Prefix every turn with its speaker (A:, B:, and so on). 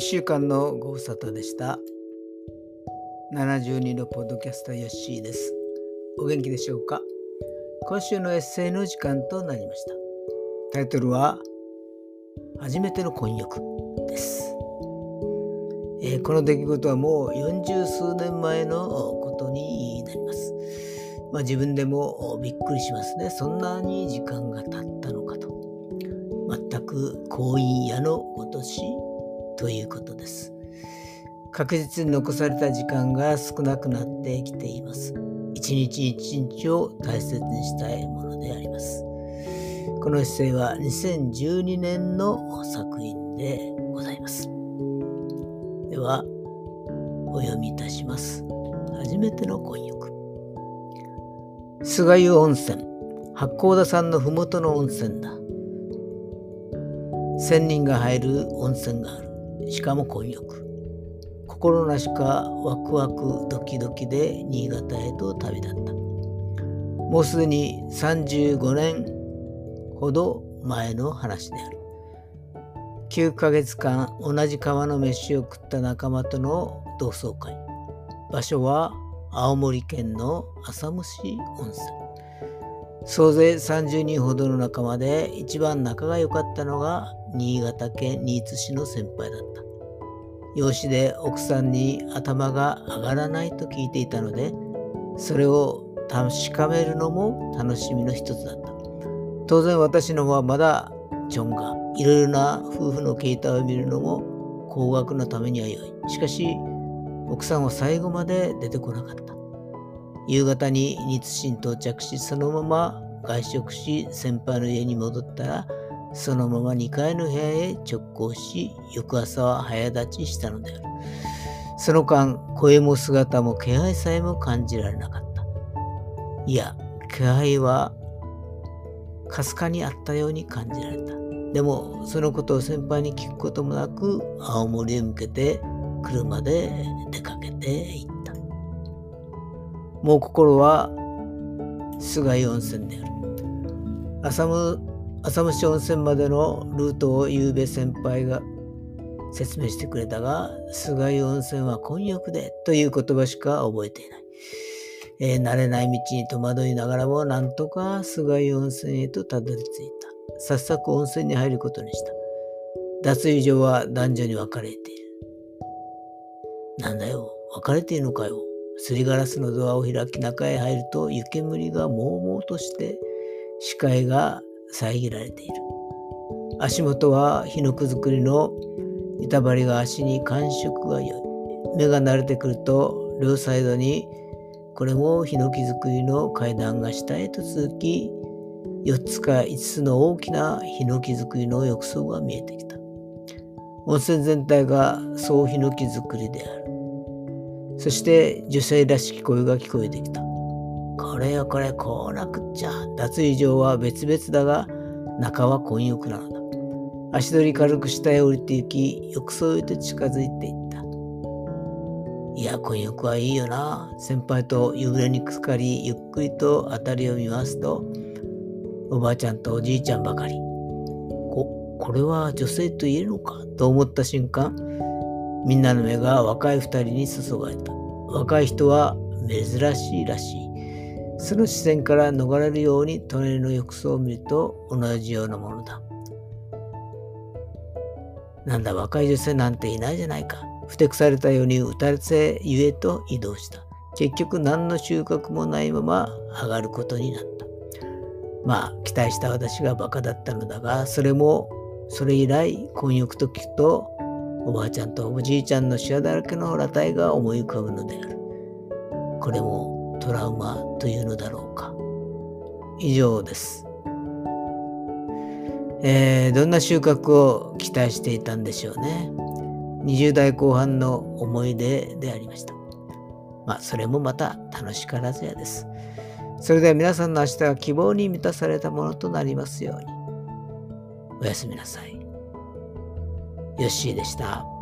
A: 1週間のご無沙汰でした。72のポッドキャスターヨッシーです。お元気でしょうか？今週のエッセイの時間となりました。タイトルは初めての婚約です。えー、この出来事はもう40数年前のことになります。まあ、自分でもびっくりしますね。そんなに時間が経ったのかと。全く婚姻屋のごとしということです。確実に残された時間が少なくなってきています。一日一日を大切にしたいものであります。この姿勢は2012年の作品でございます。では、お読みいたします。初めての婚浴。菅湯温泉。八甲田山の麓の温泉だ。千人が入る温泉がある。しかも混浴心なしかワクワクドキドキで新潟へと旅立った。もうすでに35年ほど前の話である。9ヶ月間同じ川の飯を食った仲間との同窓会。場所は青森県の浅虫温泉。総勢30人ほどの仲間で一番仲が良かったのが新潟県新津市の先輩だった。養子で奥さんに頭が上がらないと聞いていたので、それを確かめるのも楽しみの一つだった。当然私の方はまだチョンがいろいろな夫婦の形態を見るのも高額のためには良い。しかし、奥さんは最後まで出てこなかった。夕方に新津市に到着し、そのまま外食し、先輩の家に戻ったら、そのまま2階の部屋へ直行し、翌朝は早立ちしたのである。その間、声も姿も気配さえも感じられなかった。いや、気配はかすかにあったように感じられた。でも、そのことを先輩に聞くこともなく、青森へ向けて車で出かけていった。もう心は菅井温泉である。浅浅虫温泉までのルートをゆうべ先輩が説明してくれたが、菅井温泉は混浴でという言葉しか覚えていない。えー、慣れない道に戸惑いながらも、なんとか菅井温泉へとたどり着いた。早速温泉に入ることにした。脱衣所は男女に分かれている。なんだよ、分かれているのかよ。すりガラスのドアを開き中へ入ると湯煙がもうもうとして視界が遮られている。足元はヒノク作りの板張りが足に感触が良い。目が慣れてくると両サイドにこれもヒノキ作りの階段が下へと続き4つか5つの大きなヒノキ作りの浴槽が見えてきた。温泉全体が総ヒノキ作りである。そして女性らしき声が聞こえてきた。これよこれこうなくっちゃ。脱衣場は別々だが、中は混浴なのだ。足取り軽く下へ降りて行き、浴槽へと近づいていった。いや、混浴はいいよな。先輩と夕暮れにくつかり、ゆっくりと辺りを見ますと、おばあちゃんとおじいちゃんばかり。こ、これは女性と言えるのか？と思った瞬間、みんなの目が若い二人に注がれた。若い人は珍しいらしい。その視線から逃れるように隣の浴槽を見ると同じようなものだ。なんだ若い女性なんていないじゃないか。ふてくされたように打たれせゆえと移動した。結局何の収穫もないまま上がることになった。まあ期待した私がバカだったのだが、それもそれ以来婚浴と聞くとおばあちゃんとおじいちゃんのシワだらけの裸体が思い浮かぶのである。これもトラウマというのだろうか。以上です。えー、どんな収穫を期待していたんでしょうね。20代後半の思い出でありました。まあ、それもまた楽しからずやです。それでは皆さんの明日が希望に満たされたものとなりますように。おやすみなさい。ヨッシーでした。